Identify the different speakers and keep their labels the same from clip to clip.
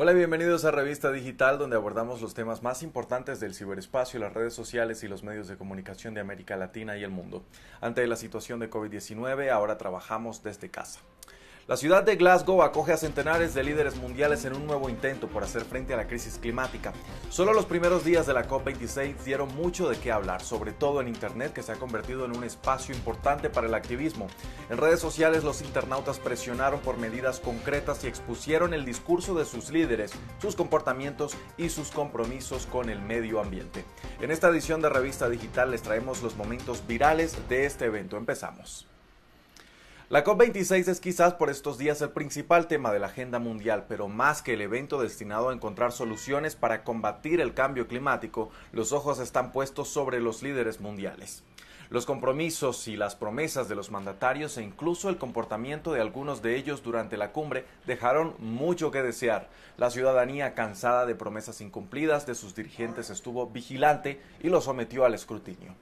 Speaker 1: Hola y bienvenidos a Revista Digital, donde abordamos los temas más importantes del ciberespacio, las redes sociales y los medios de comunicación de América Latina y el mundo. Ante la situación de COVID-19, ahora trabajamos desde casa. La ciudad de Glasgow acoge a centenares de líderes mundiales en un nuevo intento por hacer frente a la crisis climática. Solo los primeros días de la COP26 dieron mucho de qué hablar, sobre todo en Internet, que se ha convertido en un espacio importante para el activismo. En redes sociales los internautas presionaron por medidas concretas y expusieron el discurso de sus líderes, sus comportamientos y sus compromisos con el medio ambiente. En esta edición de Revista Digital les traemos los momentos virales de este evento. Empezamos. La COP26 es quizás por estos días el principal tema de la agenda mundial, pero más que el evento destinado a encontrar soluciones para combatir el cambio climático, los ojos están puestos sobre los líderes mundiales. Los compromisos y las promesas de los mandatarios e incluso el comportamiento de algunos de ellos durante la cumbre dejaron mucho que desear. La ciudadanía, cansada de promesas incumplidas de sus dirigentes, estuvo vigilante y lo sometió al escrutinio.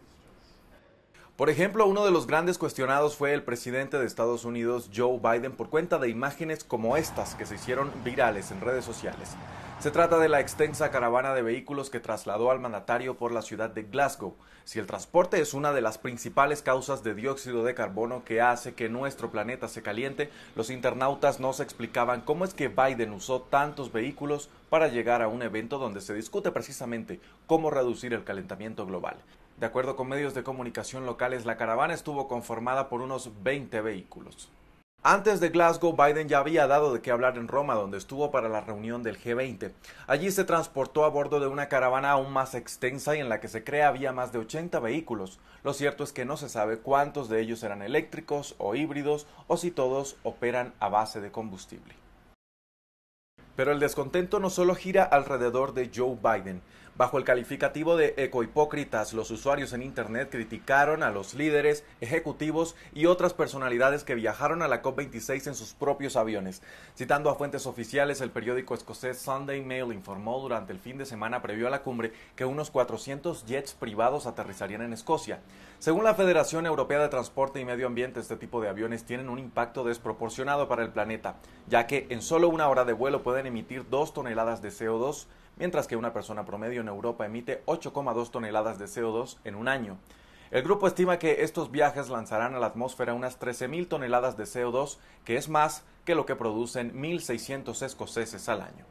Speaker 1: Por ejemplo, uno de los grandes cuestionados fue el presidente de Estados Unidos, Joe Biden, por cuenta de imágenes como estas que se hicieron virales en redes sociales. Se trata de la extensa caravana de vehículos que trasladó al mandatario por la ciudad de Glasgow. Si el transporte es una de las principales causas de dióxido de carbono que hace que nuestro planeta se caliente, los internautas no se explicaban cómo es que Biden usó tantos vehículos para llegar a un evento donde se discute precisamente cómo reducir el calentamiento global. De acuerdo con medios de comunicación locales, la caravana estuvo conformada por unos 20 vehículos. Antes de Glasgow, Biden ya había dado de qué hablar en Roma, donde estuvo para la reunión del G20. Allí se transportó a bordo de una caravana aún más extensa y en la que se cree había más de 80 vehículos. Lo cierto es que no se sabe cuántos de ellos eran eléctricos o híbridos o si todos operan a base de combustible. Pero el descontento no solo gira alrededor de Joe Biden. Bajo el calificativo de ecohipócritas, los usuarios en Internet criticaron a los líderes, ejecutivos y otras personalidades que viajaron a la COP26 en sus propios aviones. Citando a fuentes oficiales, el periódico escocés Sunday Mail informó durante el fin de semana previo a la cumbre que unos 400 jets privados aterrizarían en Escocia. Según la Federación Europea de Transporte y Medio Ambiente, este tipo de aviones tienen un impacto desproporcionado para el planeta, ya que en solo una hora de vuelo pueden emitir 2 toneladas de CO2, mientras que una persona promedio en Europa emite 8,2 toneladas de CO2 en un año. El grupo estima que estos viajes lanzarán a la atmósfera unas 13.000 toneladas de CO2, que es más que lo que producen 1.600 escoceses al año.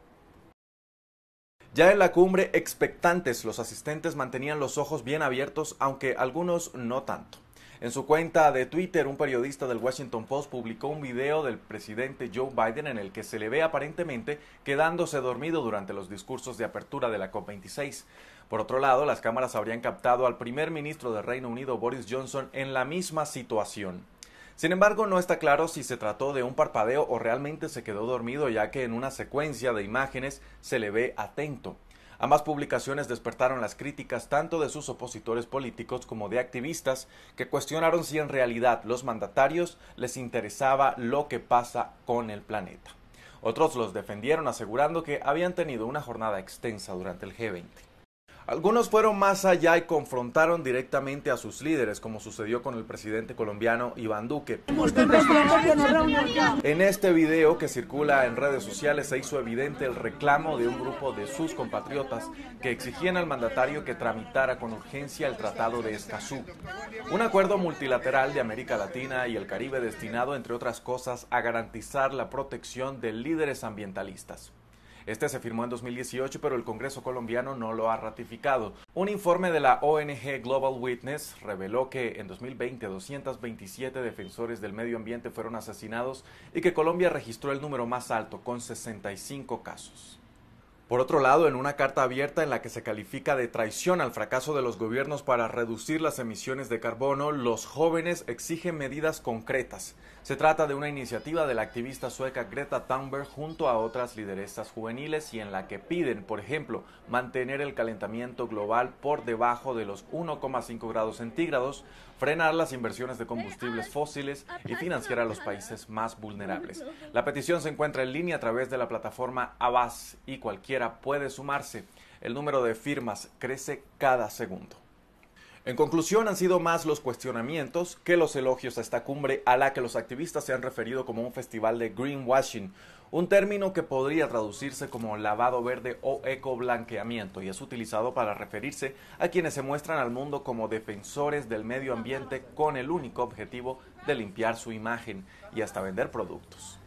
Speaker 1: Ya en la cumbre, expectantes, los asistentes mantenían los ojos bien abiertos, aunque algunos no tanto. En su cuenta de Twitter, un periodista del Washington Post publicó un video del presidente Joe Biden en el que se le ve aparentemente quedándose dormido durante los discursos de apertura de la COP26. Por otro lado, las cámaras habrían captado al primer ministro del Reino Unido, Boris Johnson, en la misma situación. Sin embargo, no está claro si se trató de un parpadeo o realmente se quedó dormido, ya que en una secuencia de imágenes se le ve atento. Ambas publicaciones despertaron las críticas tanto de sus opositores políticos como de activistas que cuestionaron si en realidad los mandatarios les interesaba lo que pasa con el planeta. Otros los defendieron asegurando que habían tenido una jornada extensa durante el G20. Algunos fueron más allá y confrontaron directamente a sus líderes, como sucedió con el presidente colombiano Iván Duque. En este video que circula en redes sociales se hizo evidente el reclamo de un grupo de sus compatriotas que exigían al mandatario que tramitara con urgencia el Tratado de Escazú, un acuerdo multilateral de América Latina y el Caribe destinado, entre otras cosas, a garantizar la protección de líderes ambientalistas. Este se firmó en 2018, pero el Congreso colombiano no lo ha ratificado. Un informe de la ONG Global Witness reveló que en 2020 227 defensores del medio ambiente fueron asesinados y que Colombia registró el número más alto, con 65 casos. Por otro lado, en una carta abierta en la que se califica de traición al fracaso de los gobiernos para reducir las emisiones de carbono, los jóvenes exigen medidas concretas. Se trata de una iniciativa de la activista sueca Greta Thunberg junto a otras lideresas juveniles y en la que piden, por ejemplo, mantener el calentamiento global por debajo de los 1,5 grados centígrados, frenar las inversiones de combustibles fósiles y financiar a los países más vulnerables. La petición se encuentra en línea a través de la plataforma Abbas y puede sumarse. El número de firmas crece cada segundo. En conclusión, han sido más los cuestionamientos que los elogios a esta cumbre a la que los activistas se han referido como un festival de greenwashing, un término que podría traducirse como lavado verde o ecoblanqueamiento y es utilizado para referirse a quienes se muestran al mundo como defensores del medio ambiente con el único objetivo de limpiar su imagen y hasta vender productos.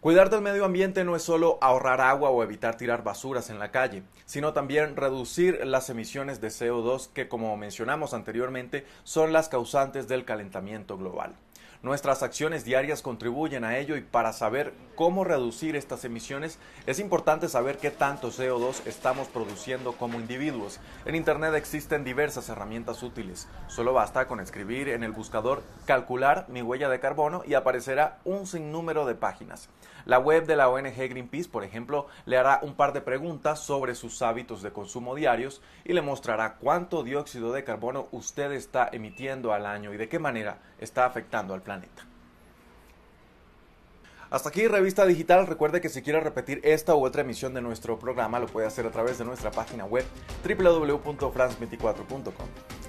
Speaker 1: Cuidar del medio ambiente no es solo ahorrar agua o evitar tirar basuras en la calle, sino también reducir las emisiones de CO2 que, como mencionamos anteriormente, son las causantes del calentamiento global. Nuestras acciones diarias contribuyen a ello y para saber cómo reducir estas emisiones es importante saber qué tanto CO2 estamos produciendo como individuos. En Internet existen diversas herramientas útiles. Solo basta con escribir en el buscador calcular mi huella de carbono y aparecerá un sinnúmero de páginas. La web de la ONG Greenpeace, por ejemplo, le hará un par de preguntas sobre sus hábitos de consumo diarios y le mostrará cuánto dióxido de carbono usted está emitiendo al año y de qué manera está afectando al Hasta aquí Revista Digital. Recuerde que si quiere repetir esta u otra emisión de nuestro programa lo puede hacer a través de nuestra página web www.france24.com.